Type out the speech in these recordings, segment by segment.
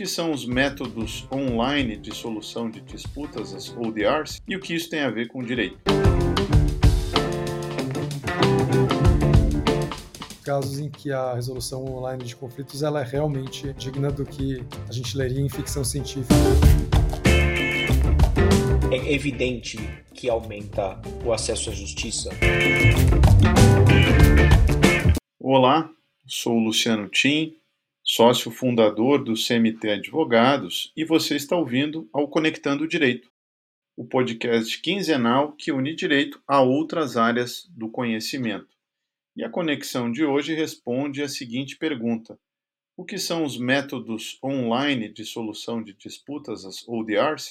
que são os métodos online de solução de disputas, as ODRs, e o que isso tem a ver com direito. casos em que a resolução online de conflitos ela é realmente digna do que a gente leria em ficção científica. É evidente que aumenta o acesso à justiça. Olá, sou o Luciano Tim, sócio fundador do CMT Advogados, e você está ouvindo ao Conectando o Direito, o podcast quinzenal que une direito a outras áreas do conhecimento. E a conexão de hoje responde a seguinte pergunta: O que são os métodos online de solução de disputas, as ODRs,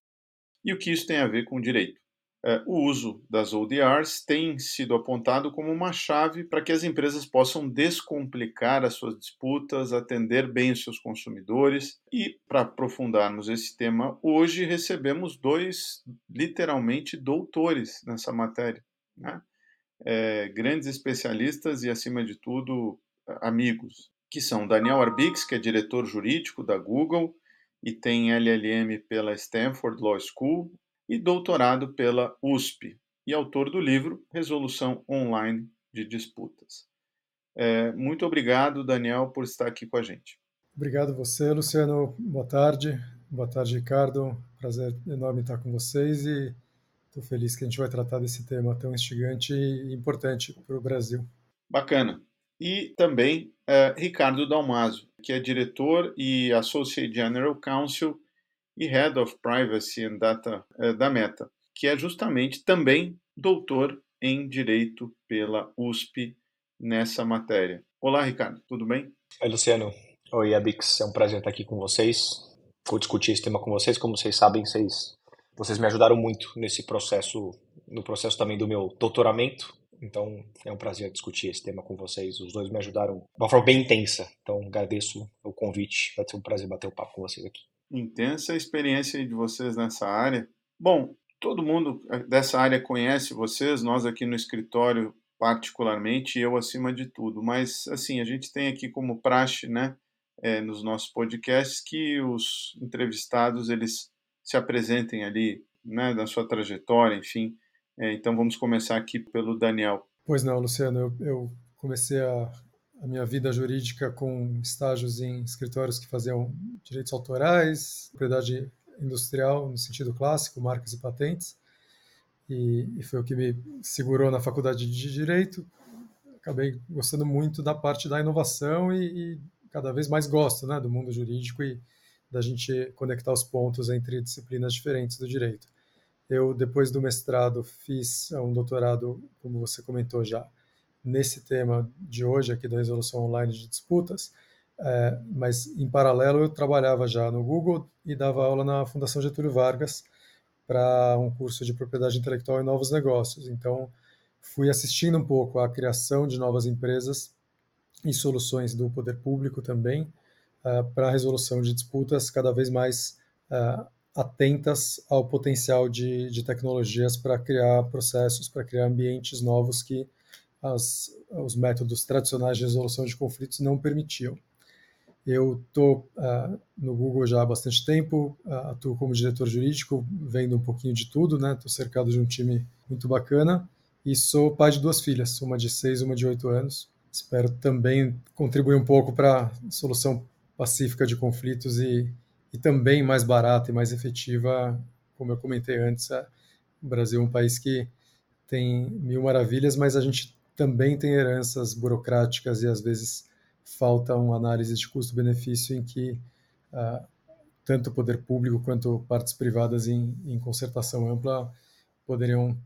e o que isso tem a ver com direito? É, o uso das ODRs tem sido apontado como uma chave para que as empresas possam descomplicar as suas disputas, atender bem os seus consumidores. E para aprofundarmos esse tema, hoje recebemos dois, literalmente, doutores nessa matéria. Né? É, grandes especialistas e, acima de tudo, amigos, que são Daniel Arbix, que é diretor jurídico da Google e tem LLM pela Stanford Law School, e doutorado pela USP, e autor do livro Resolução Online de Disputas. É, muito obrigado, Daniel, por estar aqui com a gente. Obrigado você, Luciano. Boa tarde. Boa tarde, Ricardo. Prazer enorme estar com vocês e estou feliz que a gente vai tratar desse tema tão instigante e importante para o Brasil. Bacana. E também é, Ricardo Dalmaso, que é diretor e Associate General Counsel e Head of Privacy and Data uh, da Meta, que é justamente também doutor em Direito pela USP nessa matéria. Olá, Ricardo, tudo bem? Oi, Luciano. Oi, Abix. É um prazer estar aqui com vocês. Vou discutir esse tema com vocês. Como vocês sabem, vocês, vocês me ajudaram muito nesse processo, no processo também do meu doutoramento. Então, é um prazer discutir esse tema com vocês. Os dois me ajudaram de uma forma bem intensa. Então, agradeço o convite. Vai ser um prazer bater o papo com vocês aqui intensa experiência de vocês nessa área. Bom, todo mundo eh, dessa área conhece vocês, nós aqui no escritório particularmente, eu acima de tudo, mas assim, a gente tem aqui como praxe, né, é, nos nossos podcasts, que os entrevistados, eles se apresentem ali, né, da sua trajetória, enfim, é, então vamos começar aqui pelo Daniel. Pois não, Luciano, eu, eu comecei a a minha vida jurídica com estágios em escritórios que faziam direitos autorais, propriedade industrial no sentido clássico, marcas e patentes, e, e, foi o que me segurou na faculdade de direito. Acabei gostando muito da parte da inovação e, e cada vez mais gosto, né, do mundo jurídico e da gente conectar os pontos entre disciplinas diferentes do direito. Eu depois do mestrado fiz um doutorado, como você comentou já, nesse tema de hoje aqui da resolução online de disputas, é, mas em paralelo eu trabalhava já no Google e dava aula na Fundação Getúlio Vargas para um curso de propriedade intelectual e novos negócios. Então fui assistindo um pouco à criação de novas empresas e soluções do poder público também uh, para a resolução de disputas cada vez mais uh, atentas ao potencial de, de tecnologias para criar processos, para criar ambientes novos que as, os métodos tradicionais de resolução de conflitos não permitiam. Eu estou uh, no Google já há bastante tempo, uh, atuo como diretor jurídico, vendo um pouquinho de tudo, né? Estou cercado de um time muito bacana e sou pai de duas filhas, uma de seis uma de oito anos. Espero também contribuir um pouco para a solução pacífica de conflitos e, e também mais barata e mais efetiva, como eu comentei antes, é, o Brasil é um país que tem mil maravilhas, mas a gente também tem heranças burocráticas e às vezes falta uma análise de custo-benefício em que uh, tanto o poder público quanto partes privadas em, em concertação ampla poderiam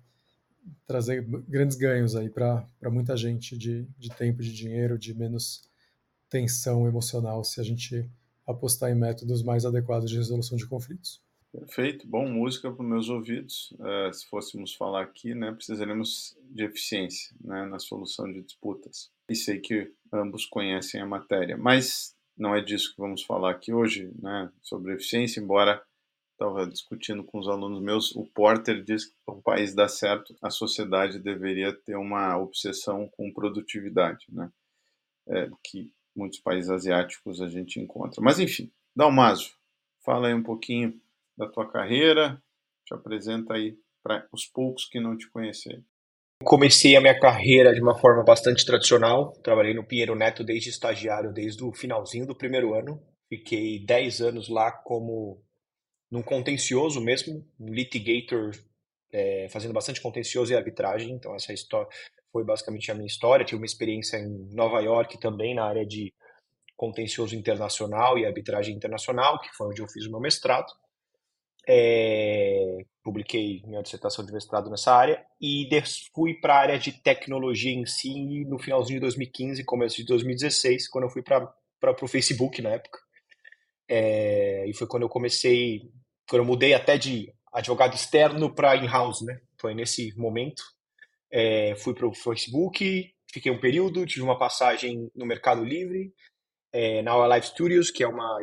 trazer grandes ganhos aí para muita gente de, de tempo, de dinheiro, de menos tensão emocional se a gente apostar em métodos mais adequados de resolução de conflitos. Perfeito, bom, música para os meus ouvidos. Uh, se fôssemos falar aqui, né, precisaremos de eficiência né, na solução de disputas. E sei que ambos conhecem a matéria, mas não é disso que vamos falar aqui hoje, né, sobre eficiência, embora estava discutindo com os alunos meus, o Porter diz que para um país dar certo, a sociedade deveria ter uma obsessão com produtividade, né, é, que muitos países asiáticos a gente encontra. Mas enfim, Dalmaso, Fala aí um pouquinho da tua carreira, te apresenta aí para os poucos que não te conhecerem. Comecei a minha carreira de uma forma bastante tradicional. Trabalhei no Pinheiro Neto desde estagiário, desde o finalzinho do primeiro ano. Fiquei 10 anos lá como num contencioso mesmo, um litigator, é, fazendo bastante contencioso e arbitragem. Então essa história foi basicamente a minha história. Tive uma experiência em Nova York também na área de contencioso internacional e arbitragem internacional, que foi onde eu fiz o meu mestrado. É, publiquei minha dissertação de mestrado nessa área e fui para a área de tecnologia em si no finalzinho de 2015, começo de 2016, quando eu fui para o Facebook na época. É, e foi quando eu comecei, quando eu mudei até de advogado externo para in-house, né? Foi nesse momento. É, fui para o Facebook, fiquei um período, tive uma passagem no Mercado Livre, é, na Live Studios, que é uma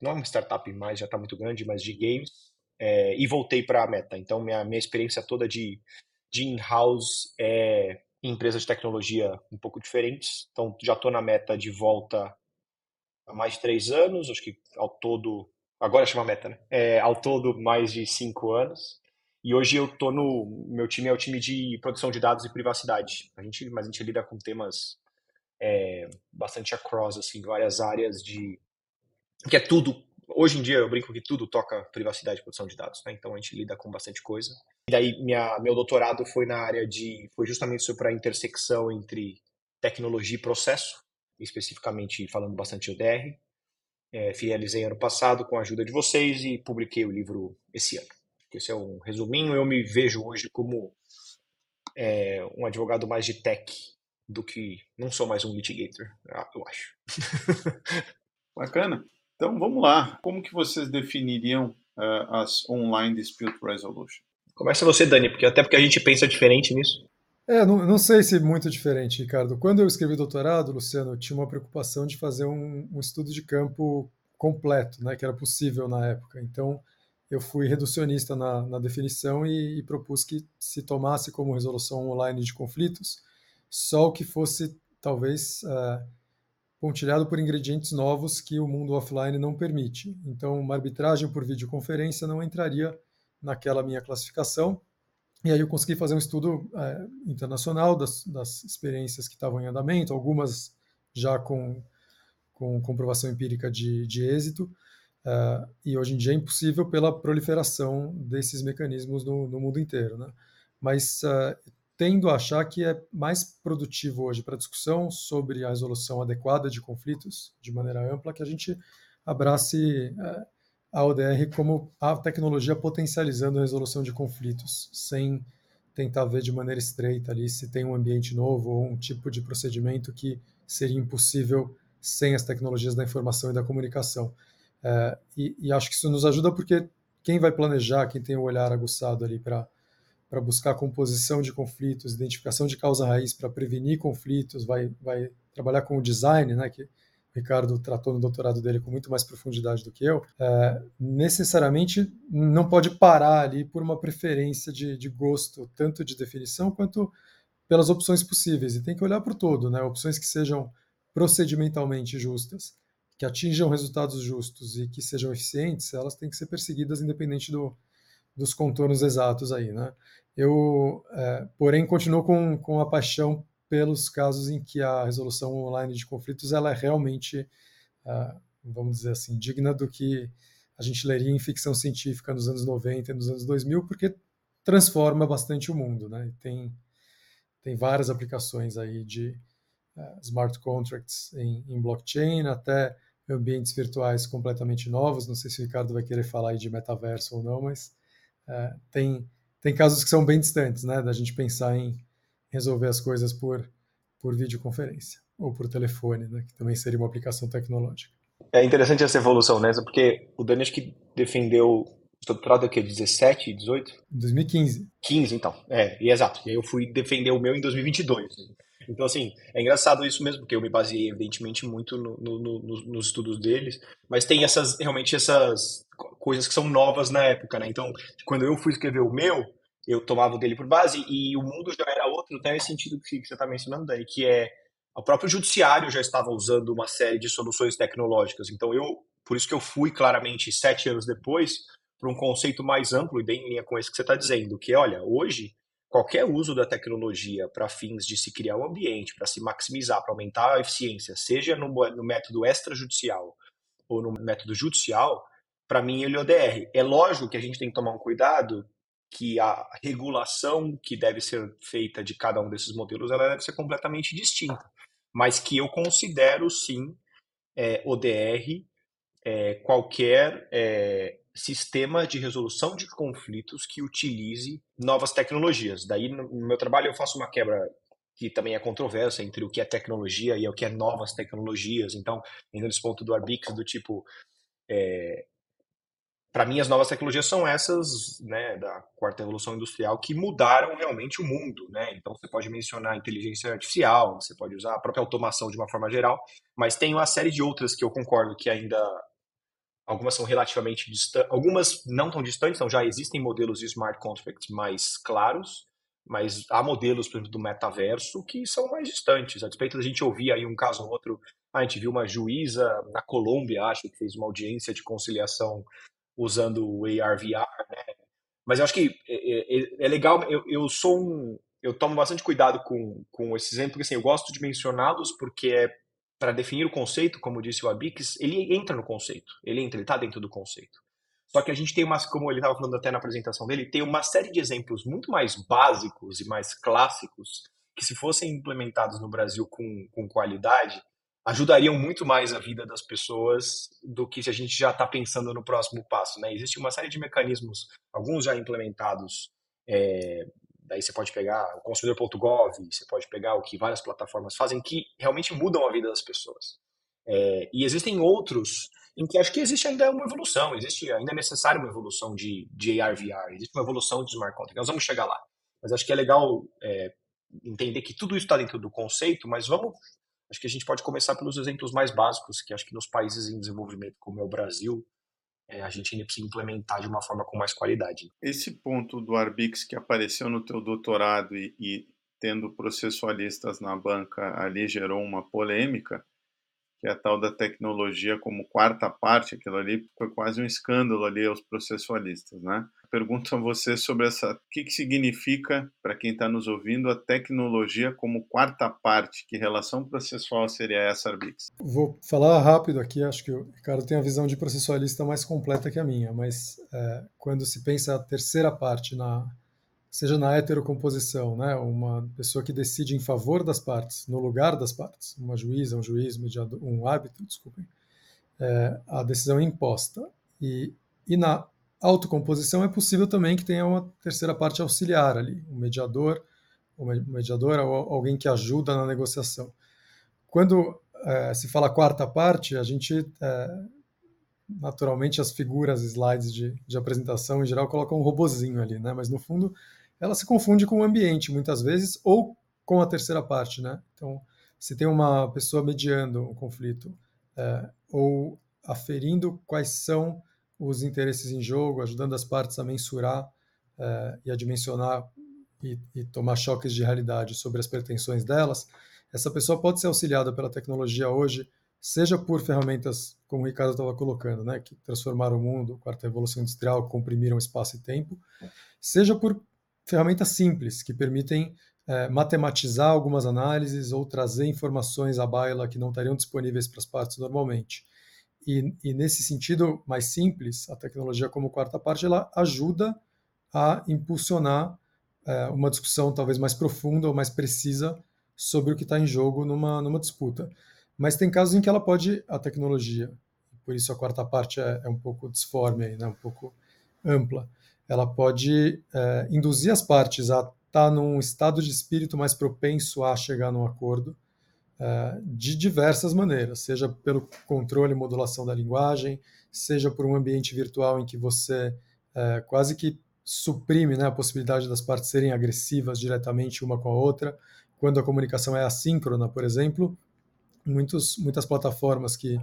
não é uma startup mais, já está muito grande, mas de games é, e voltei para a Meta. Então, minha, minha experiência toda de, de in-house é em empresas de tecnologia um pouco diferentes. Então, já estou na Meta de volta há mais de três anos, acho que ao todo, agora chama Meta, né? É, ao todo, mais de cinco anos. E hoje eu tô no. Meu time é o time de produção de dados e privacidade. A gente, mas a gente lida com temas é, bastante across, assim, várias áreas de. que é tudo Hoje em dia eu brinco que tudo toca privacidade e proteção de dados, né? Então a gente lida com bastante coisa. E daí minha, meu doutorado foi na área de, foi justamente sobre a intersecção entre tecnologia e processo, especificamente falando bastante de ODR. É, finalizei ano passado com a ajuda de vocês e publiquei o livro esse ano. Esse é um resuminho. Eu me vejo hoje como é, um advogado mais de tech do que não sou mais um litigator, eu acho. Bacana. Então vamos lá. Como que vocês definiriam uh, as online dispute resolution? Começa você, Dani, porque até porque a gente pensa diferente nisso. É, não, não sei se muito diferente, Ricardo. Quando eu escrevi doutorado, Luciano, eu tinha uma preocupação de fazer um, um estudo de campo completo, né, que era possível na época. Então, eu fui reducionista na, na definição e, e, propus que se tomasse como resolução online de conflitos só o que fosse, talvez, uh, pontilhado por ingredientes novos que o mundo offline não permite. Então, uma arbitragem por videoconferência não entraria naquela minha classificação. E aí eu consegui fazer um estudo é, internacional das, das, experiências que estavam em andamento, algumas já com, com comprovação empírica de, de êxito, uh, e hoje em dia é impossível pela proliferação desses mecanismos no, no mundo inteiro. Né? Mas uh, tendo a achar que é mais produtivo hoje para discussão sobre a resolução adequada de conflitos, de maneira ampla, que a gente abrace é, a ODR como a tecnologia potencializando a resolução de conflitos, sem tentar ver de maneira estreita ali se tem um ambiente novo ou um tipo de procedimento que seria impossível sem as tecnologias da informação e da comunicação. É, e, e acho que isso nos ajuda porque quem vai planejar, quem tem o olhar aguçado ali para para buscar composição de conflitos, identificação de causa raiz para prevenir conflitos, vai, vai trabalhar com o design, né, que o Ricardo tratou no doutorado dele com muito mais profundidade do que eu, é, necessariamente não pode parar ali por uma preferência de, de gosto, tanto de definição quanto pelas opções possíveis. E tem que olhar para todo, né, opções que sejam procedimentalmente justas, que atinjam resultados justos e que sejam eficientes, elas têm que ser perseguidas independente do, dos contornos exatos aí, né? Eu, é, porém, continuo com, com a paixão pelos casos em que a resolução online de conflitos ela é realmente, é, vamos dizer assim, digna do que a gente leria em ficção científica nos anos 90 e nos anos 2000, porque transforma bastante o mundo, né? E tem tem várias aplicações aí de uh, smart contracts em, em, blockchain, até ambientes virtuais completamente novos. Não sei se o Ricardo vai querer falar aí de metaverso ou não, mas uh, tem tem casos que são bem distantes, né, da gente pensar em resolver as coisas por, por videoconferência ou por telefone, né, que também seria uma aplicação tecnológica. É interessante essa evolução, né, porque o Dani acho que defendeu o doutorado aqui 17, 18? 2015. 15, então. É, e exato. E aí eu fui defender o meu em 2022. Então, assim, é engraçado isso mesmo, porque eu me baseei, evidentemente, muito no, no, no, nos estudos deles, mas tem essas, realmente, essas coisas que são novas na época, né? Então, quando eu fui escrever o meu, eu tomava o dele por base e o mundo já era outro, até nesse sentido que você está mencionando, Dani, que é o próprio judiciário já estava usando uma série de soluções tecnológicas. Então, eu Por isso que eu fui claramente sete anos depois para um conceito mais amplo e bem em linha com esse que você está dizendo, que olha, hoje qualquer uso da tecnologia para fins de se criar um ambiente, para se maximizar, para aumentar a eficiência, seja no, no método extrajudicial ou no método judicial, para mim ele é ODR. É lógico que a gente tem que tomar um cuidado que a regulação que deve ser feita de cada um desses modelos ela deve ser completamente distinta, mas que eu considero sim é, ODR é, qualquer é, sistema de resolução de conflitos que utilize novas tecnologias. Daí, no meu trabalho, eu faço uma quebra que também é controversa entre o que é tecnologia e o que é novas tecnologias. Então, indo nesse ponto do Arbix, do tipo, é, para mim, as novas tecnologias são essas, né, da quarta revolução industrial, que mudaram realmente o mundo, né? Então, você pode mencionar inteligência artificial, você pode usar a própria automação de uma forma geral, mas tem uma série de outras que eu concordo que ainda algumas são relativamente distantes, algumas não tão distantes, então já existem modelos de smart contracts mais claros, mas há modelos, por exemplo, do metaverso que são mais distantes. A despeito da gente ouvir aí um caso ou outro, a gente viu uma juíza na Colômbia, acho que fez uma audiência de conciliação usando o AR/VR, né? Mas eu acho que é, é, é legal, eu, eu sou um, eu tomo bastante cuidado com, com esse exemplo, porque assim, eu gosto de mencioná-los porque é para definir o conceito, como disse o Abix, ele entra no conceito, ele entra, ele está dentro do conceito. Só que a gente tem umas, como ele estava falando até na apresentação dele, tem uma série de exemplos muito mais básicos e mais clássicos que, se fossem implementados no Brasil com, com qualidade, ajudariam muito mais a vida das pessoas do que se a gente já está pensando no próximo passo. Né? Existe uma série de mecanismos, alguns já implementados é, Daí você pode pegar o consumidor.gov, você pode pegar o que várias plataformas fazem que realmente mudam a vida das pessoas. É, e existem outros em que acho que existe ainda uma evolução, existe ainda é necessário uma evolução de, de AR, VR, existe uma evolução de smart contract. Nós vamos chegar lá. Mas acho que é legal é, entender que tudo isso está dentro do conceito, mas vamos. Acho que a gente pode começar pelos exemplos mais básicos, que acho que nos países em desenvolvimento, como é o Brasil, é, a gente ainda precisa implementar de uma forma com mais qualidade. Esse ponto do Arbix que apareceu no teu doutorado e, e tendo processualistas na banca ali gerou uma polêmica, que é a tal da tecnologia como quarta parte, aquilo ali foi quase um escândalo ali aos processualistas, né? Pergunto a você sobre essa, o que, que significa para quem está nos ouvindo a tecnologia como quarta parte, que relação processual seria essa, Arbix? Vou falar rápido aqui, acho que o Ricardo tem a visão de processualista mais completa que a minha, mas é, quando se pensa a terceira parte na seja na heterocomposição, né, uma pessoa que decide em favor das partes, no lugar das partes, uma juíza, um juiz, mediador, um árbitro, desculpem, é, a decisão é imposta. E, e na autocomposição é possível também que tenha uma terceira parte auxiliar ali, um mediador, uma mediadora ou alguém que ajuda na negociação. Quando é, se fala quarta parte, a gente é, naturalmente as figuras, slides de, de apresentação em geral colocam um robozinho ali, né? Mas no fundo ela se confunde com o ambiente muitas vezes ou com a terceira parte, né? Então, se tem uma pessoa mediando um conflito é, ou aferindo quais são os interesses em jogo, ajudando as partes a mensurar é, e a dimensionar e, e, tomar choques de realidade sobre as pretensões delas, essa pessoa pode ser auxiliada pela tecnologia hoje, seja por ferramentas como o Ricardo estava colocando, né, que transformaram o mundo, quarta revolução industrial, comprimiram espaço e tempo, seja por ferramentas simples que permitem é, matematizar algumas análises ou trazer informações à baila que não estariam disponíveis para as partes normalmente. E, e, nesse sentido mais simples, a tecnologia como quarta parte ela ajuda a impulsionar é, uma discussão talvez mais profunda ou mais precisa sobre o que está em jogo numa, numa disputa. Mas tem casos em que ela pode, a tecnologia, por isso a quarta parte é, é um pouco disforme, aí, né, um pouco ampla, ela pode é, induzir as partes a estar tá num estado de espírito mais propenso a chegar num acordo é, de diversas maneiras, seja pelo controle e modulação da linguagem, seja por um ambiente virtual em que você é, quase que suprime né, a possibilidade das partes serem agressivas diretamente uma com a outra, quando a comunicação é assíncrona, por exemplo, muitos, muitas plataformas que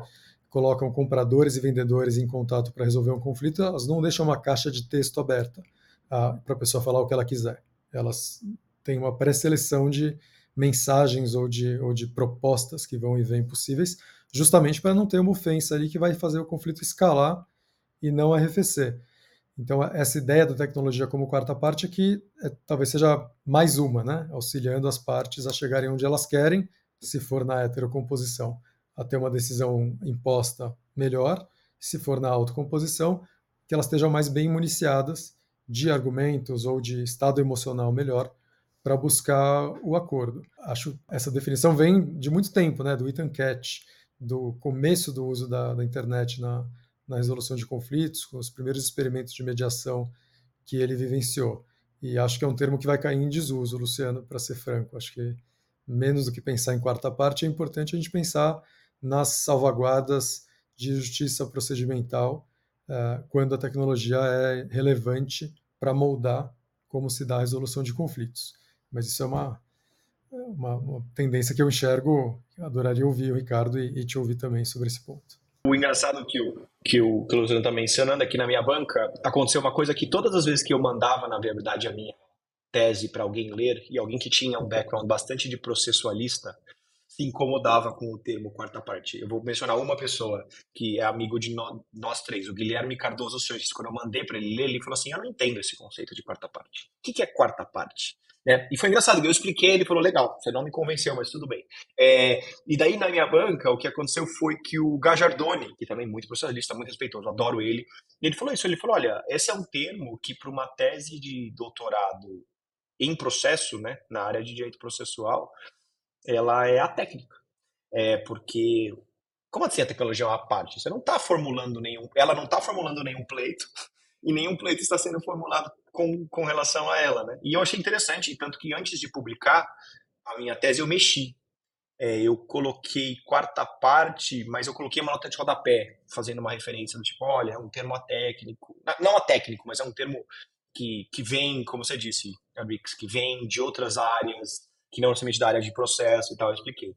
colocam compradores e vendedores em contato para resolver um conflito, elas não deixam uma caixa de texto aberta ah, para a pessoa falar o que ela quiser. Elas têm uma pré-seleção de mensagens ou de, ou de propostas que vão e vêm possíveis, justamente para não ter uma ofensa ali que vai fazer o conflito escalar e não arrefecer. Então, essa ideia da tecnologia como quarta parte que é, talvez seja mais uma, né? auxiliando as partes a chegarem onde elas querem, se for na heterocomposição, a ter uma decisão imposta melhor, se for na autocomposição, que elas estejam mais bem municiadas de argumentos ou de estado emocional melhor para buscar o acordo. Acho essa definição vem de muito tempo, né, do Ethan Catch, do começo do uso da, da internet na, na resolução de conflitos, com os primeiros experimentos de mediação que ele vivenciou. E acho que é um termo que vai cair em desuso, Luciano, para ser franco. Acho que menos do que pensar em quarta parte, é importante a gente pensar nas salvaguardas de justiça procedimental uh, quando a tecnologia é relevante para moldar como se dá a resolução de conflitos. Mas isso é uma, uma, uma tendência que eu enxergo, eu adoraria ouvir o Ricardo e, e, te ouvir também sobre esse ponto. O engraçado que o, que o, que o Luciano está mencionando aqui na minha banca, aconteceu uma coisa que todas as vezes que eu mandava, na verdade, a minha tese para alguém ler, e alguém que tinha um background bastante de processualista, se incomodava com o termo quarta parte. Eu vou mencionar uma pessoa que é amigo de no, nós três, o Guilherme Cardoso Sanches. Quando eu mandei para ele ler, ele falou assim: Eu não entendo esse conceito de quarta parte. O que, que é quarta parte? Né? E foi engraçado, eu expliquei, ele falou: Legal, você não me convenceu, mas tudo bem. É, e daí na minha banca, o que aconteceu foi que o Gajardoni, que também é muito processualista, muito respeitoso, adoro ele, ele falou isso: Ele falou, olha, esse é um termo que para uma tese de doutorado em processo, né, na área de direito processual, ela é a técnica. É porque como assim a tecnologia é uma parte? Você não está formulando nenhum, ela não está formulando nenhum pleito e nenhum pleito está sendo formulado com, com relação a ela, né? E eu achei interessante, tanto que antes de publicar a minha tese eu mexi. É, eu coloquei quarta parte, mas eu coloquei uma nota de rodapé, fazendo uma referência do tipo, olha, é um termo atécnico, não atécnico, mas é um termo que, que vem, como você disse, Abix, que vem de outras áreas, que não necessariamente da área de processo e tal, eu expliquei.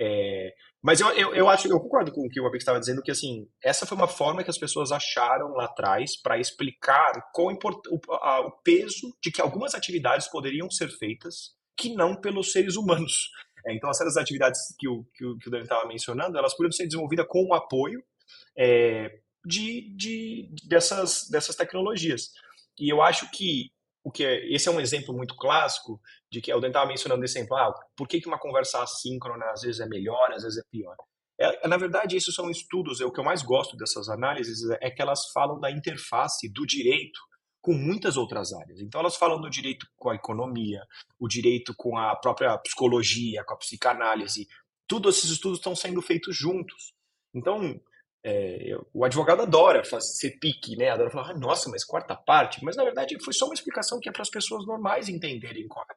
É, mas eu, eu, eu, acho, eu concordo com o que o Abix estava dizendo, que assim, essa foi uma forma que as pessoas acharam lá atrás para explicar qual import, o, a, o peso de que algumas atividades poderiam ser feitas que não pelos seres humanos. É, então, essas atividades que o, que o, que o Dani estava mencionando, elas poderiam ser desenvolvidas com o apoio é, de, de, dessas, dessas tecnologias. E eu acho que o que é, esse é um exemplo muito clássico de que eu estava mencionando esse exemplo, ah, por que, que uma conversa assíncrona às vezes é melhor, às vezes é pior. É, na verdade, esses são estudos, é, o que eu mais gosto dessas análises é que elas falam da interface do direito com muitas outras áreas. Então, elas falam do direito com a economia, o direito com a própria psicologia, com a psicanálise. Todos esses estudos estão sendo feitos juntos. Então, é, o advogado adora fazer, ser pique, né? Adora falar, ah, nossa, mas quarta parte. Mas na verdade foi só uma explicação que é para as pessoas normais entenderem qual é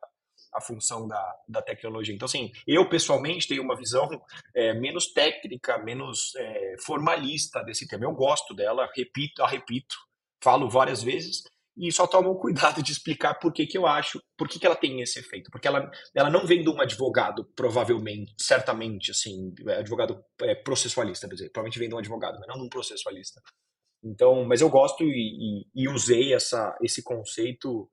a função da, da tecnologia. Então, assim, eu pessoalmente tenho uma visão é, menos técnica, menos é, formalista desse tema. Eu gosto dela, repito, a repito, falo várias vezes, e só tomam cuidado de explicar por que, que eu acho, por que, que ela tem esse efeito. Porque ela, ela não vem de um advogado, provavelmente, certamente, assim, advogado é, processualista, quer dizer, provavelmente vem de um advogado, mas não de um processualista. Então, mas eu gosto e, e, e usei essa, esse conceito.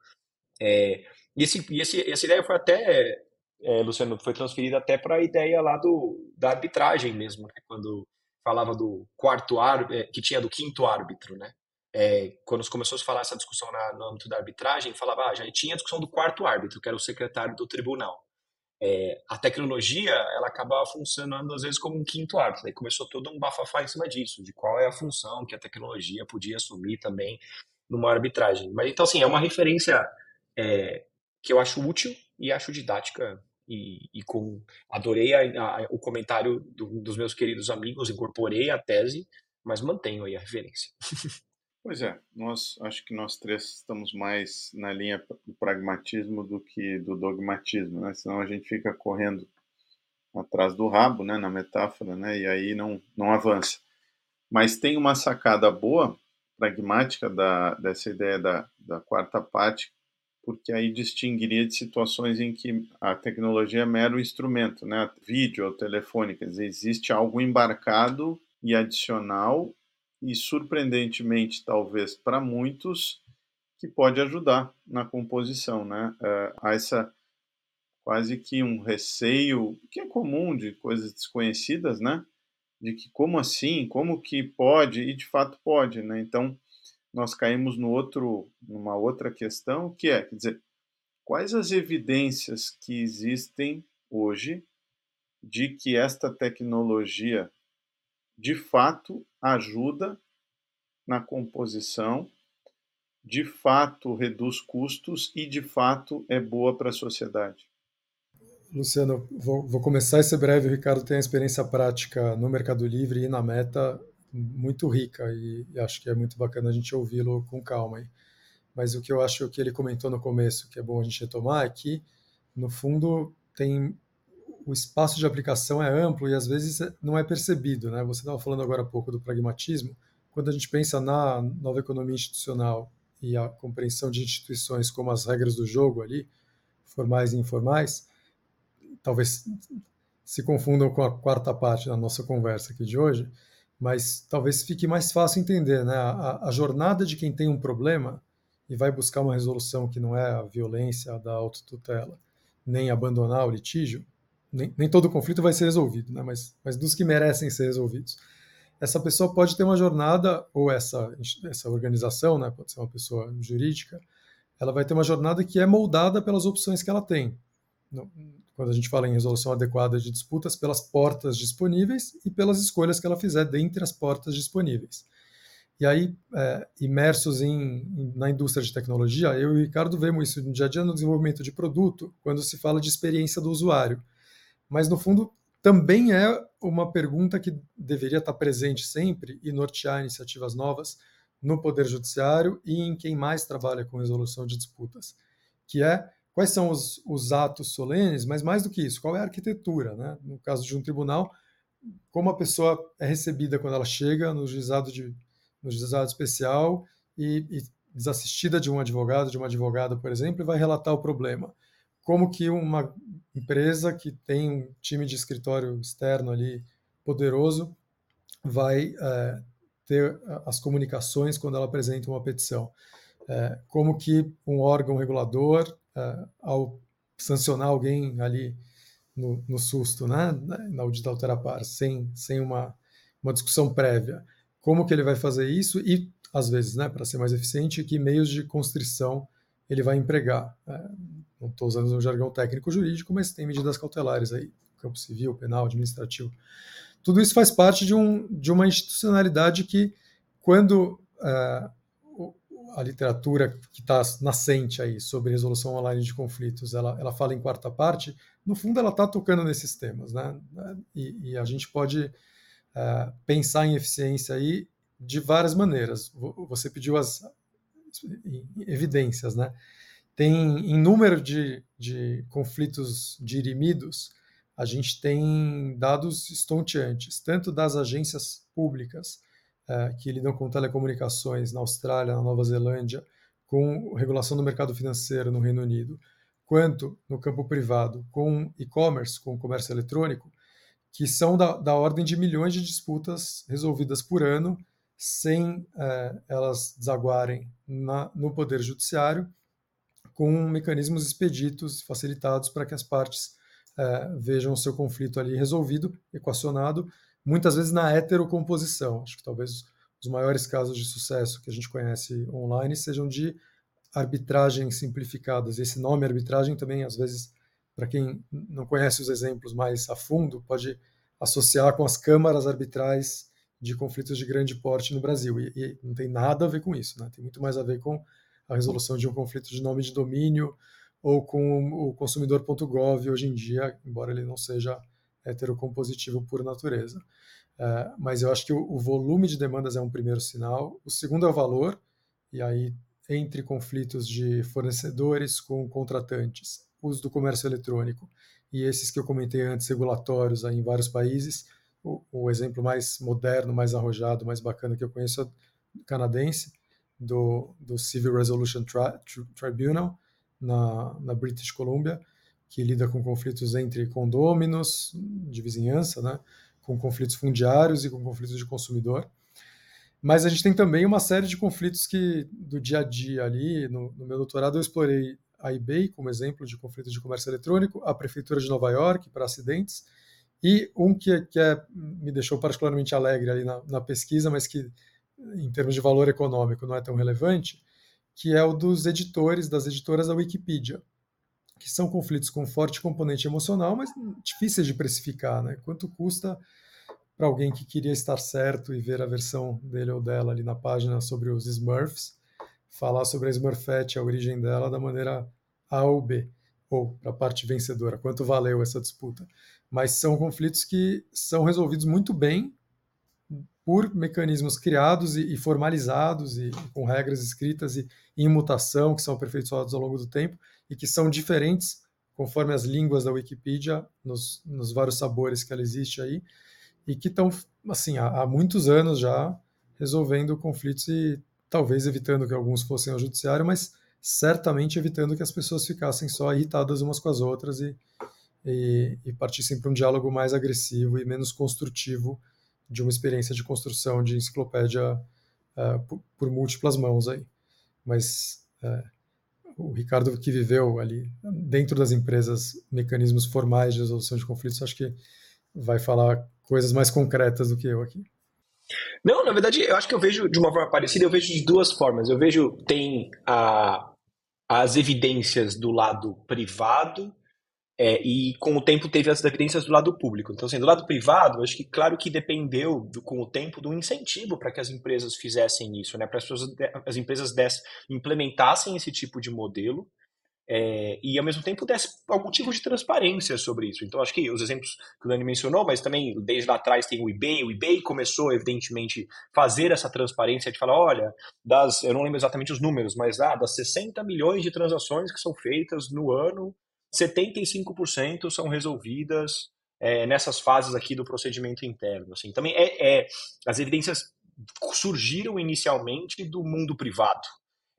É, e esse, e esse, essa ideia foi até, é, Luciano, foi transferida até para a ideia lá do, da arbitragem mesmo, né? quando falava do quarto árbitro, é, que tinha do quinto árbitro, né? É, quando começou a falar essa discussão na, no âmbito da arbitragem, falava, ah, já tinha a discussão do quarto árbitro, que era o secretário do tribunal. É, a tecnologia, ela acaba funcionando às vezes como um quinto árbitro. Aí começou todo um bafafá em cima disso, de qual é a função que a tecnologia podia assumir também numa arbitragem. Mas então, assim, é uma referência é, que eu acho útil e acho didática e, e com adorei a, a, o comentário do, dos meus queridos amigos, incorporei a tese, mas mantenho aí a referência. Pois é, nós acho que nós três estamos mais na linha do pragmatismo do que do dogmatismo, né? Senão a gente fica correndo atrás do rabo, né, na metáfora, né? E aí não não avança. Mas tem uma sacada boa, pragmática da dessa ideia da, da quarta parte, porque aí distinguiria de situações em que a tecnologia é mero instrumento, né? Vídeo ou telefone, quer dizer, existe algo embarcado e adicional e surpreendentemente, talvez para muitos, que pode ajudar na composição, né? É, há essa quase que um receio que é comum de coisas desconhecidas, né? de que como assim, como que pode, e de fato pode, né? Então, nós caímos no outro, numa outra questão, que é, quer dizer, quais as evidências que existem hoje de que esta tecnologia de fato ajuda na composição, de fato reduz custos e de fato é boa para a sociedade? Luciano, vou, vou, começar esse breve. O Ricardo tem a experiência prática no Mercado Livre e na Meta muito rica e, e acho que é muito bacana a gente ouvi-lo com calma. Aí. Mas o que eu acho que ele comentou no começo, que é bom a gente retomar, é que, no fundo, tem o espaço de aplicação é amplo e às vezes não é percebido. Né? Você estava falando agora há pouco do pragmatismo. Quando a gente pensa na nova economia institucional e a compreensão de instituições como as regras do jogo ali, formais e informais, talvez se confundam com a quarta parte da nossa conversa aqui de hoje, mas talvez fique mais fácil entender, né? A, a, jornada de quem tem um problema e vai buscar uma resolução que não é a violência da autotutela, nem abandonar o litígio, nem, nem todo conflito vai ser resolvido, né? Mas, mas dos que merecem ser resolvidos. Essa pessoa pode ter uma jornada, ou essa, essa organização, né? Pode ser uma pessoa jurídica, ela vai ter uma jornada que é moldada pelas opções que ela tem quando a gente fala em resolução adequada de disputas, pelas portas disponíveis e pelas escolhas que ela fizer dentre as portas disponíveis. E aí, é, imersos em, na indústria de tecnologia, eu e o Ricardo vemos isso no dia a dia no desenvolvimento de produto, quando se fala de experiência do usuário. Mas, no fundo, também é uma pergunta que deveria estar presente sempre e nortear iniciativas novas no Poder Judiciário e em quem mais trabalha com resolução de disputas, que é quais são os, os, atos solenes, mas mais do que isso, qual é a arquitetura, né? No caso de um tribunal, como a pessoa é recebida quando ela chega no juizado de no juizado especial e, e desassistida de um advogado, de uma advogada, por exemplo, e vai relatar o problema. Como que uma empresa que tem um time de escritório externo ali poderoso vai é, ter as comunicações quando ela apresenta uma petição? É, como que um órgão regulador uh, ao sancionar alguém ali no, no susto, né, na audita alterapar, sem, sem uma, uma discussão prévia. Como que ele vai fazer isso e, às vezes, né, para ser mais eficiente, que meios de constrição ele vai empregar. É, não estou usando um jargão técnico jurídico, mas tem medidas cautelares aí, campo civil, penal, administrativo. Tudo isso faz parte de, um, de uma institucionalidade que, quando uh, a literatura que está nascente aí sobre resolução online de conflitos, ela, ela fala em quarta parte, no fundo ela está tocando nesses temas, né? E, e a gente pode uh, pensar em eficiência aí de várias maneiras. Você pediu as evidências, né? Tem em número de, de conflitos dirimidos, a gente tem dados estonteantes, tanto das agências públicas é, que lidam com telecomunicações na Austrália, na Nova Zelândia, com regulação do mercado financeiro no Reino Unido, quanto no campo privado com e-commerce, com comércio eletrônico, que são da, da, ordem de milhões de disputas resolvidas por ano, sem é, elas desaguarem na, no Poder Judiciário, com mecanismos expeditos, facilitados para que as partes é, vejam o seu conflito ali resolvido, equacionado, muitas vezes na heterocomposição. Acho que talvez os maiores casos de sucesso que a gente conhece online sejam de arbitragem simplificadas. Esse nome arbitragem também, às vezes, para quem não conhece os exemplos mais a fundo, pode associar com as câmaras arbitrais de conflitos de grande porte no Brasil. E, e não tem nada a ver com isso, né? tem muito mais a ver com a resolução de um conflito de nome de domínio ou com o consumidor.gov hoje em dia, embora ele não seja heterocompositivo por natureza. Uh, mas eu acho que o, o, volume de demandas é um primeiro sinal. O segundo é o valor, e aí entre conflitos de fornecedores com contratantes, uso do comércio eletrônico e esses que eu comentei antes, regulatórios aí em vários países, o, o exemplo mais moderno, mais arrojado, mais bacana que eu conheço é canadense, do, do Civil Resolution Tri Tribunal, na, na British Columbia, que lida com conflitos entre condôminos de vizinhança, né, com conflitos fundiários e com conflitos de consumidor. Mas a gente tem também uma série de conflitos que, do dia a dia ali, no, no meu doutorado eu explorei a eBay como exemplo de conflito de comércio eletrônico, a Prefeitura de Nova York para acidentes, E um que, que é, me deixou particularmente alegre ali na, na pesquisa, mas que em termos de valor econômico não é tão relevante, que é o dos editores, das editoras da Wikipedia, que são conflitos com forte componente emocional, mas difíceis de precificar, né? Quanto custa para alguém que queria estar certo e ver a versão dele ou dela ali na página sobre os Smurfs, falar sobre a Smurfette, a origem dela da maneira A ou B, ou para a parte vencedora, quanto valeu essa disputa. Mas são conflitos que são resolvidos muito bem por mecanismos criados e, formalizados e, com regras escritas e em mutação que são aperfeiçoados ao longo do tempo e que são diferentes conforme as línguas da Wikipedia nos, nos vários sabores que ela existe aí e que estão, assim, há, há, muitos anos já resolvendo conflitos e talvez evitando que alguns fossem ao judiciário, mas certamente evitando que as pessoas ficassem só irritadas umas com as outras e, e, e partissem para um diálogo mais agressivo e menos construtivo de uma experiência de construção de enciclopédia uh, por, por, múltiplas mãos aí. Mas uh, o Ricardo que viveu ali dentro das empresas mecanismos formais de resolução de conflitos, acho que vai falar coisas mais concretas do que eu aqui. Não, na verdade, eu acho que eu vejo de uma forma parecida, eu vejo de duas formas. Eu vejo, tem a, as evidências do lado privado é, e com o tempo teve as evidências do lado público. Então, assim, do lado privado, acho que claro que dependeu do, com o tempo do incentivo para que as empresas fizessem isso, né? Para as, as empresas desse, implementassem esse tipo de modelo é, e ao mesmo tempo desse algum tipo de transparência sobre isso. Então, acho que os exemplos que o Dani mencionou, mas também desde lá atrás tem o eBay. O eBay começou, evidentemente, fazer essa transparência de falar: olha, das, eu não lembro exatamente os números, mas ah, das 60 milhões de transações que são feitas no ano, 75% são resolvidas é, nessas fases aqui do procedimento interno. Assim. Também é, é as evidências surgiram inicialmente do mundo privado.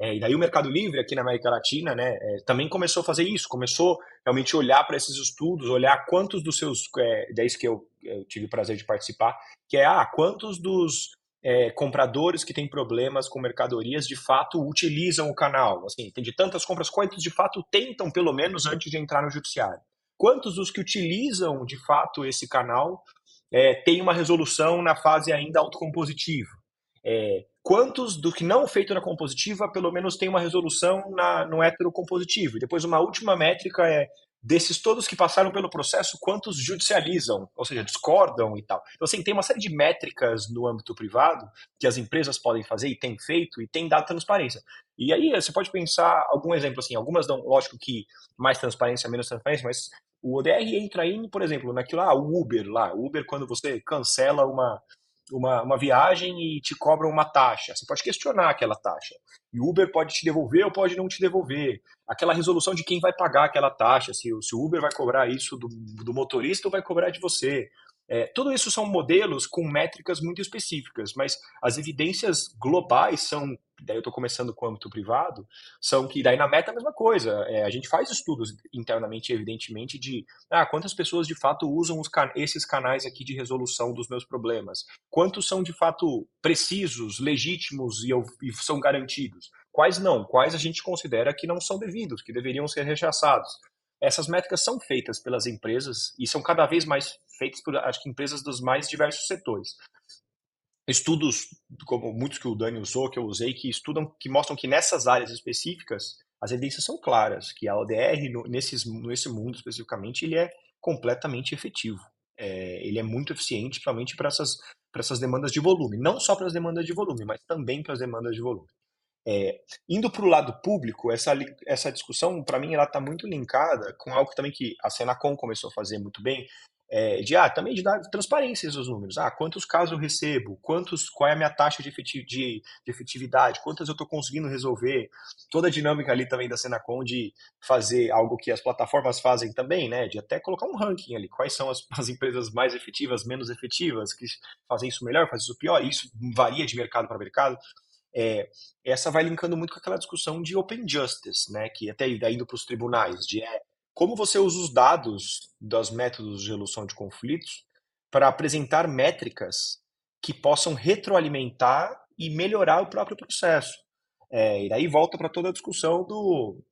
É, e daí o Mercado Livre aqui na América Latina, né, é, também começou a fazer isso, começou realmente olhar para esses estudos, olhar quantos dos seus, é, daí que eu, eu, tive o prazer de participar, que é, ah, quantos dos é, compradores que têm problemas com mercadorias de fato utilizam o canal, assim, tem de tantas compras, quantos de fato tentam pelo menos antes de entrar no judiciário. Quantos dos que utilizam de fato esse canal é, têm uma resolução na fase ainda autocompositiva? É, quantos do que não feito na compositiva, pelo menos tem uma resolução na, no heterocompositivo. E depois uma última métrica é desses todos que passaram pelo processo, quantos judicializam, ou seja, discordam e tal. Então, assim, tem uma série de métricas no âmbito privado que as empresas podem fazer e têm feito e têm dado transparência. E aí você pode pensar algum exemplo, assim, algumas dão, lógico que mais transparência, menos transparência, mas o ODR entra em, por exemplo, naquilo lá, o Uber lá. O Uber, quando você cancela uma, uma, uma viagem e te cobram uma taxa. Você pode questionar aquela taxa. E o Uber pode te devolver ou pode não te devolver. Aquela resolução de quem vai pagar aquela taxa, se, se o Uber vai cobrar isso do, do motorista ou vai cobrar de você. É, tudo isso são modelos com métricas muito específicas, mas as evidências globais são, daí eu estou começando com o âmbito privado, são que daí na meta é a mesma coisa. É, a gente faz estudos internamente, evidentemente, de ah, quantas pessoas de fato usam can esses canais aqui de resolução dos meus problemas, quantos são de fato precisos, legítimos e, e são garantidos, quais não, quais a gente considera que não são devidos, que deveriam ser rechaçados. Essas métricas são feitas pelas empresas e são cada vez mais feitas por acho que empresas dos mais diversos setores. Estudos, como muitos que o Dani usou, que eu usei, que estudam, que mostram que nessas áreas específicas as evidências são claras, que a ODR, no, nesses, nesse mundo especificamente, ele é completamente efetivo. É, ele é muito eficiente, principalmente para essas, essas demandas de volume. Não só para as demandas de volume, mas também para as demandas de volume. É, indo para o lado público, essa, essa discussão, para mim, ela está muito linkada com algo também que a Senacom começou a fazer muito bem, é, de ah, também de dar transparência nos números. Ah, quantos casos eu recebo, quantos, qual é a minha taxa de, efetiv de, de efetividade, quantas eu estou conseguindo resolver. Toda a dinâmica ali também da Senacom de fazer algo que as plataformas fazem também, né? De até colocar um ranking ali. Quais são as, as empresas mais efetivas, menos efetivas, que fazem isso melhor, fazem isso pior. Isso varia de mercado para mercado. É, essa vai linkando muito com aquela discussão de open justice, né, que até indo para os tribunais, de é, como você usa os dados dos métodos de resolução de conflitos para apresentar métricas que possam retroalimentar e melhorar o próprio processo. É, e daí volta para toda a discussão do,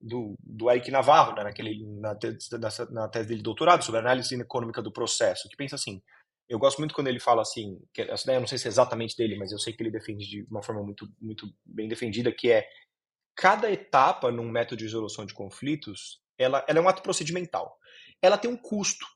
do, do Eric Navarro, né, naquele, na, tese, na tese dele de doutorado, sobre análise econômica do processo, que pensa assim, eu gosto muito quando ele fala assim, que essa ideia eu não sei se é exatamente dele, mas eu sei que ele defende de uma forma muito, muito bem defendida, que é cada etapa num método de resolução de conflitos, ela, ela é um ato procedimental. Ela tem um custo.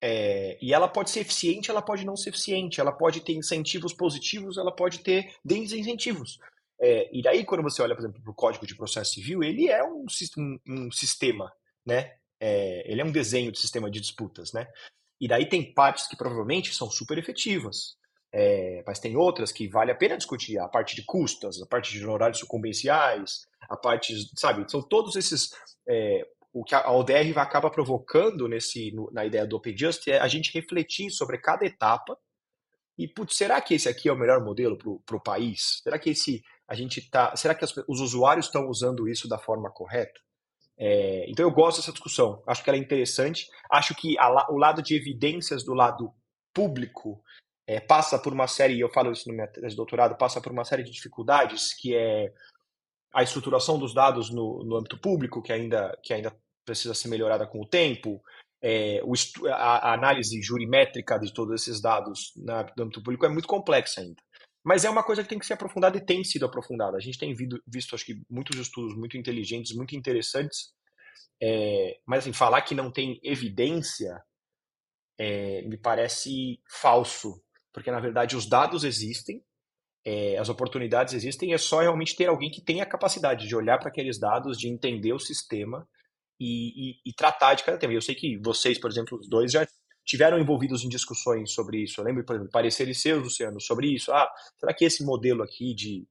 É, e ela pode ser eficiente, ela pode não ser eficiente, ela pode ter incentivos positivos, ela pode ter desincentivos. É, e daí, quando você olha, por exemplo, para o Código de Processo Civil, ele é um, um, um sistema, né? É, ele é um desenho de sistema de disputas, né? E daí tem partes que provavelmente são super efetivas, é, mas tem outras que vale a pena discutir, a parte de custas, a parte de honorários sucumbenciais, a parte, sabe, são todos esses é, o que a ODR acaba provocando nesse na ideia do Open Just é a gente refletir sobre cada etapa e putz, será que esse aqui é o melhor modelo para o país? Será que esse a gente tá, será que as, os usuários estão usando isso da forma correta? É, então eu gosto dessa discussão, acho que ela é interessante. Acho que a, o lado de evidências do lado público é, passa por uma série, eu falo isso no meu tese de doutorado, passa por uma série de dificuldades, que é a estruturação dos dados no, no âmbito público, que ainda, que ainda precisa ser melhorada com o tempo, é, o, a, a, análise jurimétrica de todos esses dados no âmbito público é muito complexa ainda. Mas é uma coisa que tem que ser aprofundada e tem sido aprofundada. A gente tem visto, visto acho que, muitos estudos muito inteligentes, muito interessantes. É, mas, assim, falar que não tem evidência é, me parece falso. Porque, na verdade, os dados existem, é, as oportunidades existem, é só realmente ter alguém que tenha a capacidade de olhar para aqueles dados, de entender o sistema e, e, e, tratar de cada tema. Eu sei que vocês, por exemplo, os dois já tiveram envolvidos em discussões sobre isso. Eu lembro, por exemplo, pareceres seus, Luciano, sobre isso. Ah, será que esse modelo aqui de.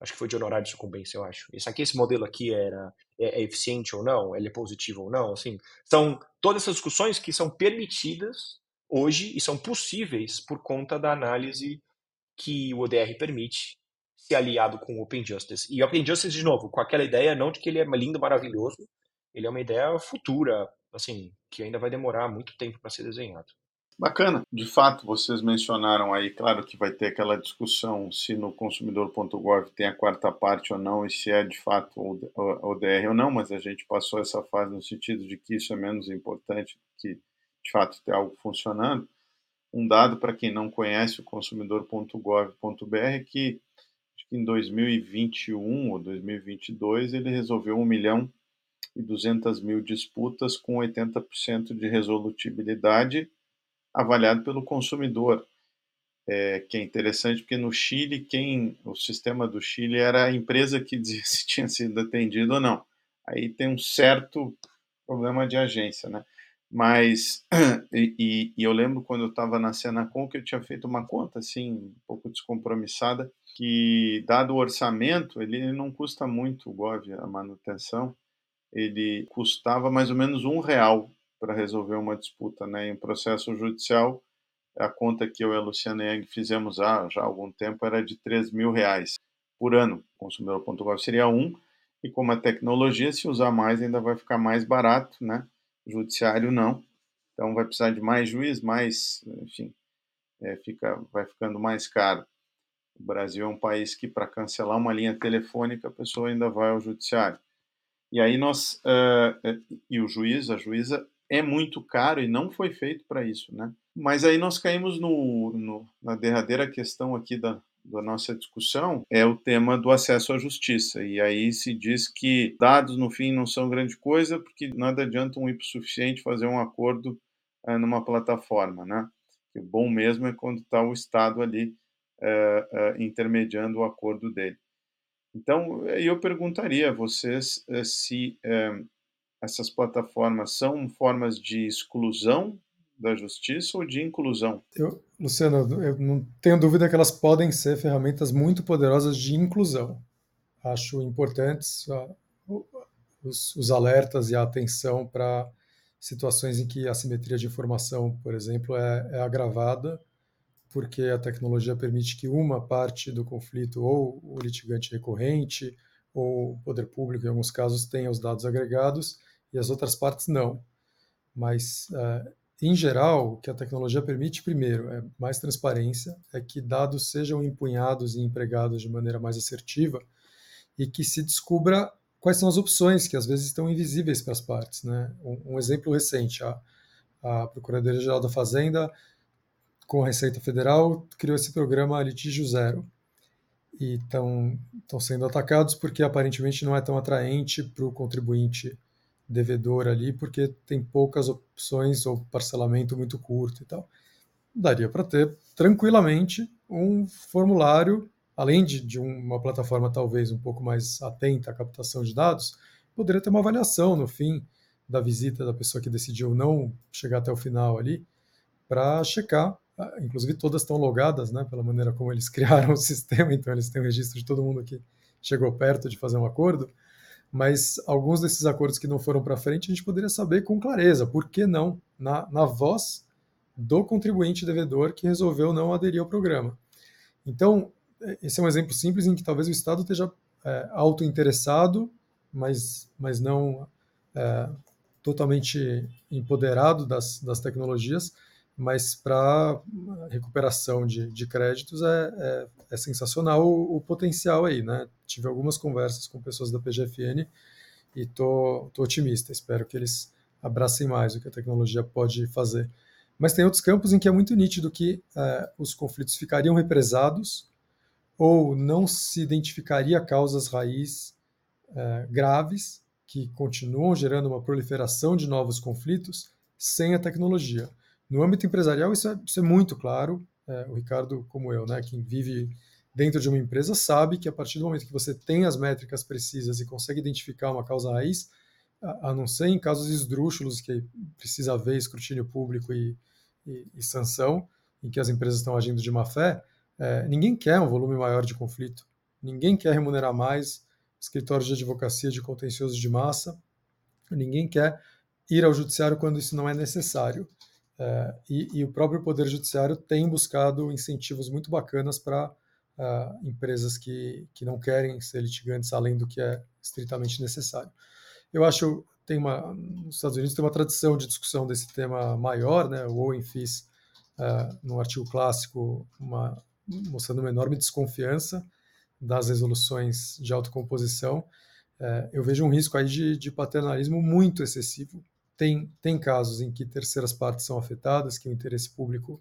Acho que foi de honorário de sucumbência, eu acho. Esse aqui, esse modelo aqui era é, é eficiente ou não? Ele é positivo ou não? Assim, são todas essas discussões que são permitidas hoje e são possíveis por conta da análise que o ODR permite se aliado com o Open Justice. E Open Justice, de novo, com aquela ideia não de que ele é lindo, maravilhoso, ele é uma ideia futura, assim, que ainda vai demorar muito tempo para ser desenhado. Bacana. De fato, vocês mencionaram aí, claro que vai ter aquela discussão se no consumidor.gov tem a quarta parte ou não e se é de fato ODR ou não, mas a gente passou essa fase no sentido de que isso é menos importante que de fato ter algo funcionando. Um dado para quem não conhece o consumidor.gov.br é que em 2021 ou 2022 ele resolveu um milhão e 200 mil disputas com 80% de resolutibilidade avaliado pelo consumidor. É, que é interessante porque no Chile quem o sistema do Chile era a empresa que dizia se tinha sido atendido ou não. Aí tem um certo problema de agência, né? Mas e, e eu lembro quando eu estava na Senacom que eu tinha feito uma conta assim um pouco descompromissada que dado o orçamento ele não custa muito o Gov a manutenção ele custava mais ou menos um real para resolver uma disputa, né? Em processo judicial, a conta que eu e a Luciana Yang fizemos há já algum tempo era de 3 mil reais por ano. Consumidor.gov seria um, e como a tecnologia, se usar mais, ainda vai ficar mais barato, né? Judiciário não. Então vai precisar de mais juiz, mais, enfim, é, fica, vai ficando mais caro. O Brasil é um país que, para cancelar uma linha telefônica, a pessoa ainda vai ao judiciário. E aí nós uh, e o juiz, a juíza é muito caro e não foi feito para isso, né? Mas aí nós caímos no, no, na derradeira questão aqui da, da nossa discussão é o tema do acesso à justiça. E aí se diz que dados no fim não são grande coisa porque nada adianta um suficiente fazer um acordo uh, numa plataforma, né? O bom mesmo é quando está o Estado ali uh, uh, intermediando o acordo dele. Então, eu perguntaria a vocês eh, se é, essas plataformas são formas de exclusão da justiça ou de inclusão? Eu, Luciano, eu não tenho dúvida que elas podem ser ferramentas muito poderosas de inclusão. Acho importantes uh, os, os alertas e a atenção para situações em que a simetria de informação, por exemplo, é, é agravada porque a tecnologia permite que uma parte do conflito, ou o litigante recorrente, ou o poder público, em alguns casos, tenha os dados agregados e as outras partes não. Mas, uh, em geral, o que a tecnologia permite, primeiro, é mais transparência, é que dados sejam empunhados e empregados de maneira mais assertiva e que se descubra quais são as opções que às vezes estão invisíveis para as partes. Né? Um, um exemplo recente, a, a Procuradoria-Geral da Fazenda, com a Receita Federal, criou esse programa Litígio Zero. E estão sendo atacados porque aparentemente não é tão atraente para o contribuinte devedor ali, porque tem poucas opções ou parcelamento muito curto e tal. Daria para ter tranquilamente um formulário, além de, de uma plataforma talvez um pouco mais atenta à captação de dados, poderia ter uma avaliação no fim da visita da pessoa que decidiu não chegar até o final ali, para checar. Ah, inclusive, todas estão logadas, né, pela maneira como eles criaram o sistema, então eles têm o registro de todo mundo que chegou perto de fazer um acordo. Mas alguns desses acordos que não foram para frente, a gente poderia saber com clareza, por que não, na, na voz do contribuinte devedor que resolveu não aderir ao programa. Então, esse é um exemplo simples em que talvez o Estado esteja é, auto-interessado, mas, mas não é, totalmente empoderado das, das tecnologias, mas para recuperação de, de créditos é, é, é sensacional o, o, potencial aí, né? Tive algumas conversas com pessoas da PGFN e tô, tô otimista, espero que eles abracem mais o que a tecnologia pode fazer. Mas tem outros campos em que é muito nítido que é, os conflitos ficariam represados ou não se identificaria causas raiz é, graves que continuam gerando uma proliferação de novos conflitos sem a tecnologia. No âmbito empresarial, isso é, isso é muito claro. É, o Ricardo, como eu, né, quem vive dentro de uma empresa, sabe que a partir do momento que você tem as métricas precisas e consegue identificar uma causa raiz, a, a não ser em casos esdrúxulos que precisa haver escrutínio público e, e, e sanção, em que as empresas estão agindo de má fé, é, ninguém quer um volume maior de conflito. Ninguém quer remunerar mais escritórios de advocacia de contencioso de massa. Ninguém quer ir ao judiciário quando isso não é necessário. É, e, e, o próprio Poder Judiciário tem buscado incentivos muito bacanas para uh, empresas que, que não querem ser litigantes além do que é estritamente necessário. Eu acho tem uma nos Estados Unidos tem uma tradição de discussão desse tema maior, né? O Owen fez uh, num artigo clássico uma, mostrando uma enorme desconfiança das resoluções de autocomposição, é, eu vejo um risco aí de, de, paternalismo muito excessivo. Tem, tem casos em que terceiras partes são afetadas, que o interesse público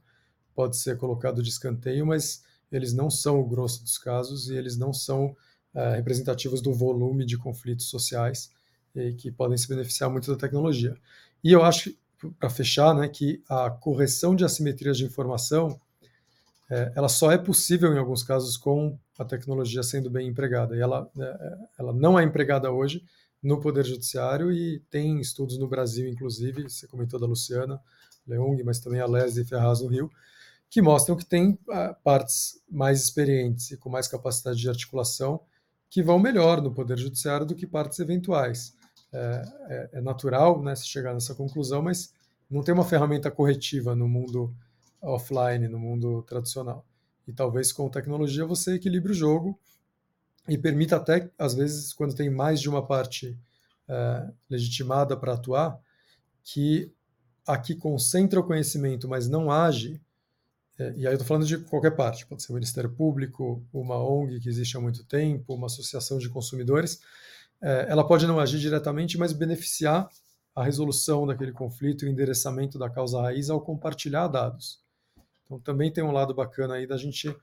pode ser colocado de escanteio, mas eles não são o grosso dos casos e eles não são é, representativos do volume de conflitos sociais e que podem se beneficiar muito da tecnologia. E eu acho, para fechar, né, que a correção de assimetrias de informação é, ela só é possível em alguns casos com a tecnologia sendo bem empregada. E ela, é, ela não é empregada hoje no Poder Judiciário e tem estudos no Brasil, inclusive, você comentou da Luciana Leung, mas também a Leslie Ferraz no Rio, que mostram que tem uh, partes mais experientes e com mais capacidade de articulação que vão melhor no Poder Judiciário do que partes eventuais. É, é, é natural né, se chegar nessa conclusão, mas não tem uma ferramenta corretiva no mundo offline, no mundo tradicional. E talvez com tecnologia você equilibre o jogo e permita até, às vezes, quando tem mais de uma parte é, legitimada para atuar, que a que concentra o conhecimento, mas não age, é, e aí eu estou falando de qualquer parte, pode ser o Ministério Público, uma ONG que existe há muito tempo, uma associação de consumidores, é, ela pode não agir diretamente, mas beneficiar a resolução daquele conflito e o endereçamento da causa raiz ao compartilhar dados. Então, também tem um lado bacana aí da gente,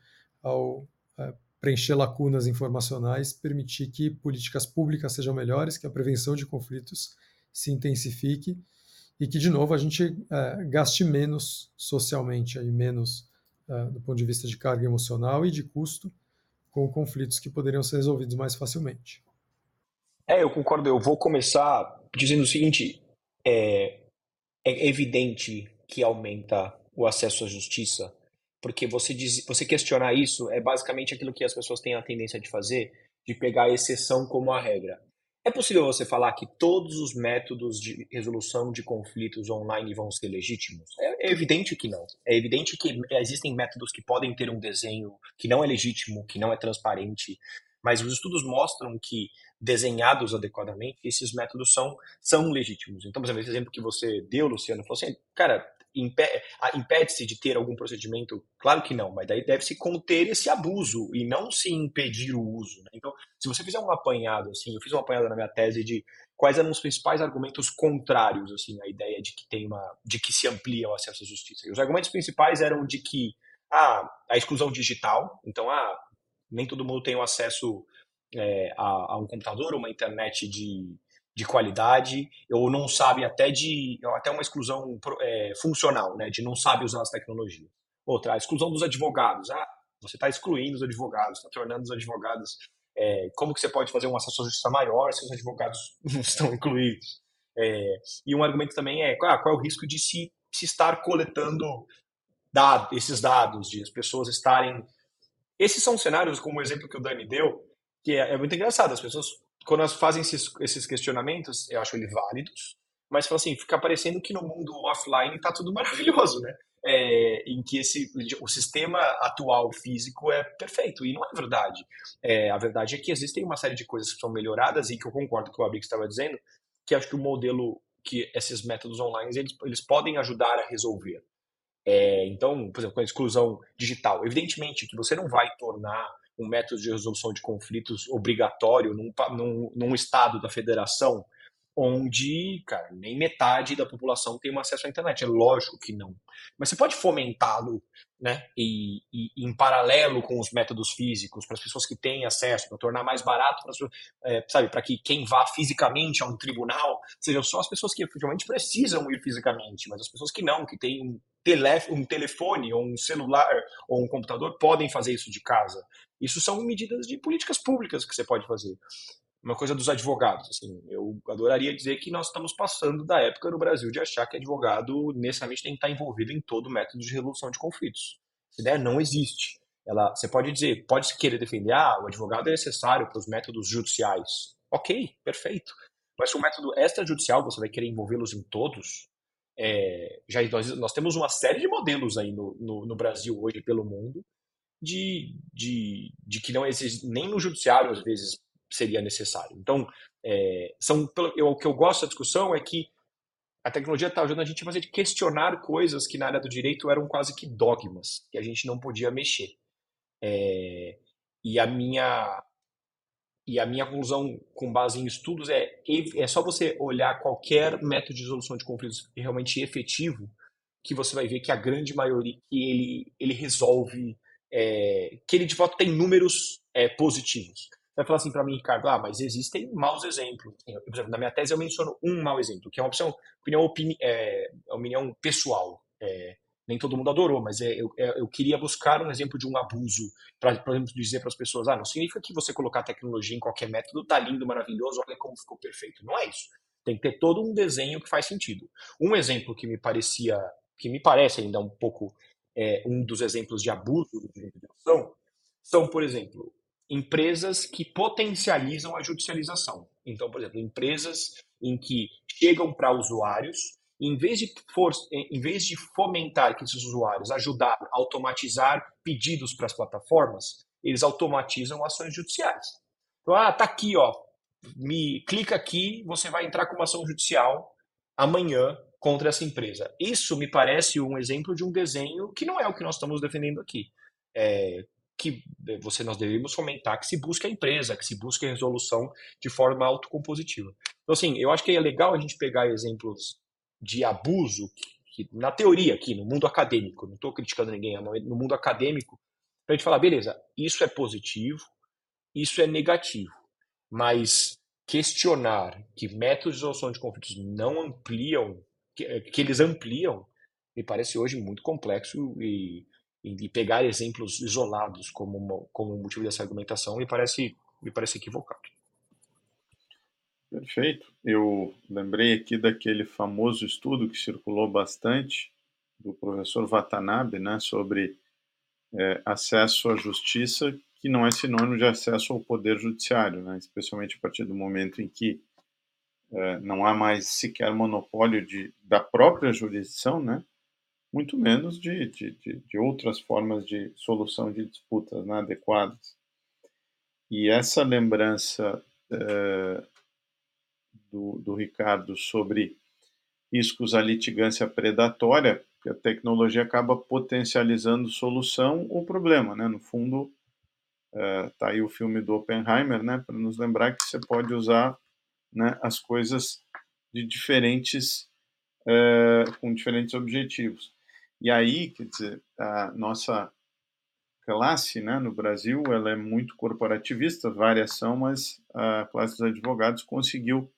ao preencher lacunas informacionais, permitir que políticas públicas sejam melhores, que a prevenção de conflitos se intensifique e que, de novo, a gente é, gaste menos socialmente, aí, menos é, do ponto de vista de carga emocional e de custo, com conflitos que poderiam ser resolvidos mais facilmente. É, eu concordo. Eu vou começar dizendo o seguinte: é, é evidente que aumenta o acesso à justiça, porque você, diz, você questionar isso é basicamente aquilo que as pessoas têm a tendência de fazer, de pegar a exceção como a regra. É possível você falar que todos os métodos de resolução de conflitos online vão ser legítimos? É, é, evidente que não. É evidente que existem métodos que podem ter um desenho que não é legítimo, que não é transparente, mas os estudos mostram que desenhados adequadamente, esses métodos são, são legítimos. Então, por exemplo, esse exemplo que você deu, Luciano, falou assim, cara, impede-se de ter algum procedimento? Claro que não, mas daí deve-se conter esse abuso e não se impedir o uso. Né? Então, se você fizer um apanhado, assim, eu fiz um apanhado na minha tese de quais eram os principais argumentos contrários, assim, à ideia de que tem uma, de que se amplia o acesso à justiça. E os argumentos principais eram de que ah, a exclusão digital, então ah, nem todo mundo tem o acesso é, a, a um computador, uma internet de de qualidade, ou não sabe até de até uma exclusão é, funcional, né, de não sabe usar as tecnologias. Outra, a exclusão dos advogados. Ah, você está excluindo os advogados, está tornando os advogados. É, como que você pode fazer um acesso à justiça maior se os advogados não estão incluídos? É, e um argumento também é ah, qual é o risco de se, se estar coletando dado, esses dados, de as pessoas estarem. Esses são cenários, como o exemplo que o Dani deu, que é, é muito engraçado. As pessoas quando elas fazem esses, esses questionamentos, eu acho eles válidos, mas assim, fica parecendo que no mundo offline está tudo maravilhoso, né? É, em que esse, o sistema atual físico é perfeito, e não é verdade. É, a verdade é que existem uma série de coisas que são melhoradas, e que eu concordo com o Abix estava dizendo, que acho que o modelo, que esses métodos online, eles, eles podem ajudar a resolver. É, então, por exemplo, com a exclusão digital, evidentemente que você não vai tornar um método de resolução de conflitos obrigatório num, num, num estado da federação onde, cara, nem metade da população tem um acesso à internet. É lógico que não. Mas você pode fomentá-lo, né? E, e, em paralelo com os métodos físicos, para as pessoas que têm acesso, para tornar mais barato, pra, é, sabe, para que quem vá fisicamente a um tribunal sejam só as pessoas que efetivamente precisam ir fisicamente, mas as pessoas que não, que têm um, telefone, ou um celular, ou um computador, podem fazer isso de casa. Isso são medidas de políticas públicas que você pode fazer. Uma coisa dos advogados, assim, eu adoraria dizer que nós estamos passando da época no Brasil de achar que advogado necessariamente tem que estar envolvido em todo método de resolução de conflitos. Essa ideia não existe. Ela, você pode dizer, pode querer defender, ah, o advogado é necessário para os métodos judiciais. Ok, perfeito. Mas se o método extrajudicial você vai querer envolvê-los em todos, é, já nós, nós, temos uma série de modelos aí no, no, no Brasil hoje pelo mundo de, de, de que não existe, nem no judiciário às vezes seria necessário. Então, é, são, eu, o que eu gosto da discussão é que a tecnologia está ajudando a gente a fazer questionar coisas que na área do direito eram quase que dogmas, que a gente não podia mexer. É, e a minha e a minha conclusão com base em estudos é é só você olhar qualquer método de resolução de conflitos realmente efetivo que você vai ver que a grande maioria que ele ele resolve é, que ele de fato tem números é, positivos. Você vai falar assim para mim, Ricardo, ah, mas existem maus exemplos. Por exemplo, na minha tese eu menciono um mau exemplo, que é uma opção, opinião, opini, é, opinião pessoal. É, nem todo mundo adorou, mas é, eu, é, eu queria buscar um exemplo de um abuso, para, por exemplo, dizer para as pessoas, ah, não significa que você colocar tecnologia em qualquer método tá lindo, maravilhoso, olha como ficou perfeito. Não é isso. Tem que ter todo um desenho que faz sentido. Um exemplo que me parecia, que me parece ainda um pouco é, um dos exemplos de abuso do direito de ação são, por exemplo, empresas que potencializam a judicialização. Então, por exemplo, empresas em que chegam para usuários, em vez, de for, em vez de fomentar que esses usuários ajudar a automatizar pedidos para as plataformas, eles automatizam ações judiciais. Então, ah, tá aqui, ó, me clica aqui, você vai entrar com uma ação judicial amanhã contra essa empresa. Isso me parece um exemplo de um desenho que não é o que nós estamos defendendo aqui. É, que você nós devemos fomentar que se busque a empresa, que se busque a resolução de forma autocompositiva. Então, assim, eu acho que é legal a gente pegar exemplos de abuso, que, que na teoria aqui, no mundo acadêmico, não estou criticando ninguém, no mundo acadêmico, para a gente falar, beleza, isso é positivo, isso é negativo, mas questionar que métodos de resolução de conflitos não ampliam que, eh, que eles ampliam, me parece hoje muito complexo e, e pegar exemplos isolados como, como motivo dessa argumentação me parece, me parece equivocado. Perfeito. Eu lembrei aqui daquele famoso estudo que circulou bastante do professor Watanabe, né, sobre é, acesso à justiça, que não é sinônimo de acesso ao poder judiciário, né, especialmente a partir do momento em que é, não há mais sequer monopólio de, da própria jurisdição, né? muito menos de, de, de, outras formas de solução de disputas né, adequadas. E essa lembrança é, do, do Ricardo sobre riscos à litigância predatória porque a tecnologia acaba potencializando solução ou problema, né? No fundo, é, tá aí o filme do Oppenheimer, né? Para nos lembrar que você pode usar né, as coisas de diferentes, é, com diferentes objetivos. E aí, quer dizer, a nossa classe, né, no Brasil, ela é muito corporativista, várias são, mas a classe dos advogados conseguiu,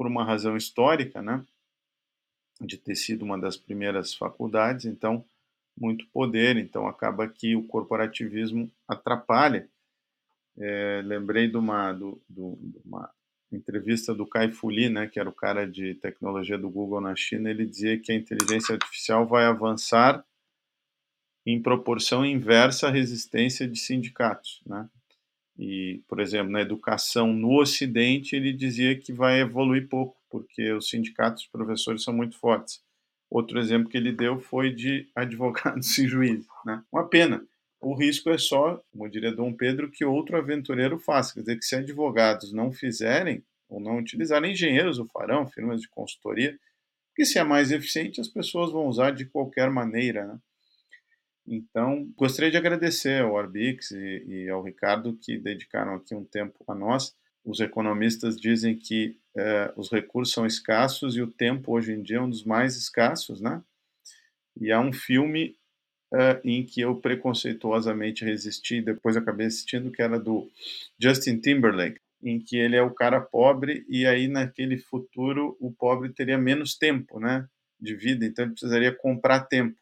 por uma razão histórica, né, de ter sido uma das primeiras faculdades, então muito poder, então acaba que o corporativismo atrapalha. É, lembrei de uma, do, do, de uma entrevista do Kai Fu Lee, né, que era o cara de tecnologia do Google na China, ele dizia que a inteligência artificial vai avançar em proporção inversa à resistência de sindicatos, né? E, por exemplo, na educação no Ocidente, ele dizia que vai evoluir pouco, porque os sindicatos de professores são muito fortes. Outro exemplo que ele deu foi de advogados e juízes. Né? Uma pena. O risco é só, como diria Dom Pedro, que outro aventureiro faça. Quer dizer, que se advogados não fizerem, ou não utilizarem, engenheiros o farão, firmas de consultoria, porque se é mais eficiente, as pessoas vão usar de qualquer maneira. Né? Então, gostaria de agradecer ao Arbix e, e, ao Ricardo que dedicaram aqui um tempo a nós. Os economistas dizem que eh, os recursos são escassos e o tempo hoje em dia é um dos mais escassos, né? E há um filme eh, em que eu preconceituosamente resisti, depois acabei assistindo, que era do Justin Timberlake, em que ele é o cara pobre e aí naquele futuro o pobre teria menos tempo, né, de vida, então ele precisaria comprar tempo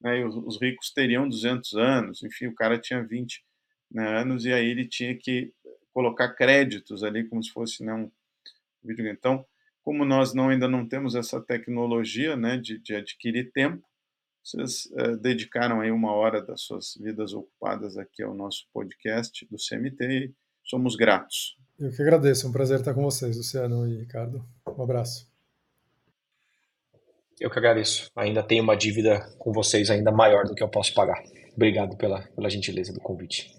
né, os, os, ricos teriam 200 anos, enfim, o cara tinha 20 né, anos e aí ele tinha que colocar créditos ali como se fosse né, um videogame. Então, como nós não, ainda não temos essa tecnologia né, de, de adquirir tempo, vocês é, dedicaram aí uma hora das suas vidas ocupadas aqui ao nosso podcast do CMT e somos gratos. Eu que agradeço, é um prazer estar com vocês, Luciano e Ricardo. Um abraço. Eu que agradeço. Ainda tenho uma dívida com vocês ainda maior do que eu posso pagar. Obrigado pela, pela gentileza do convite.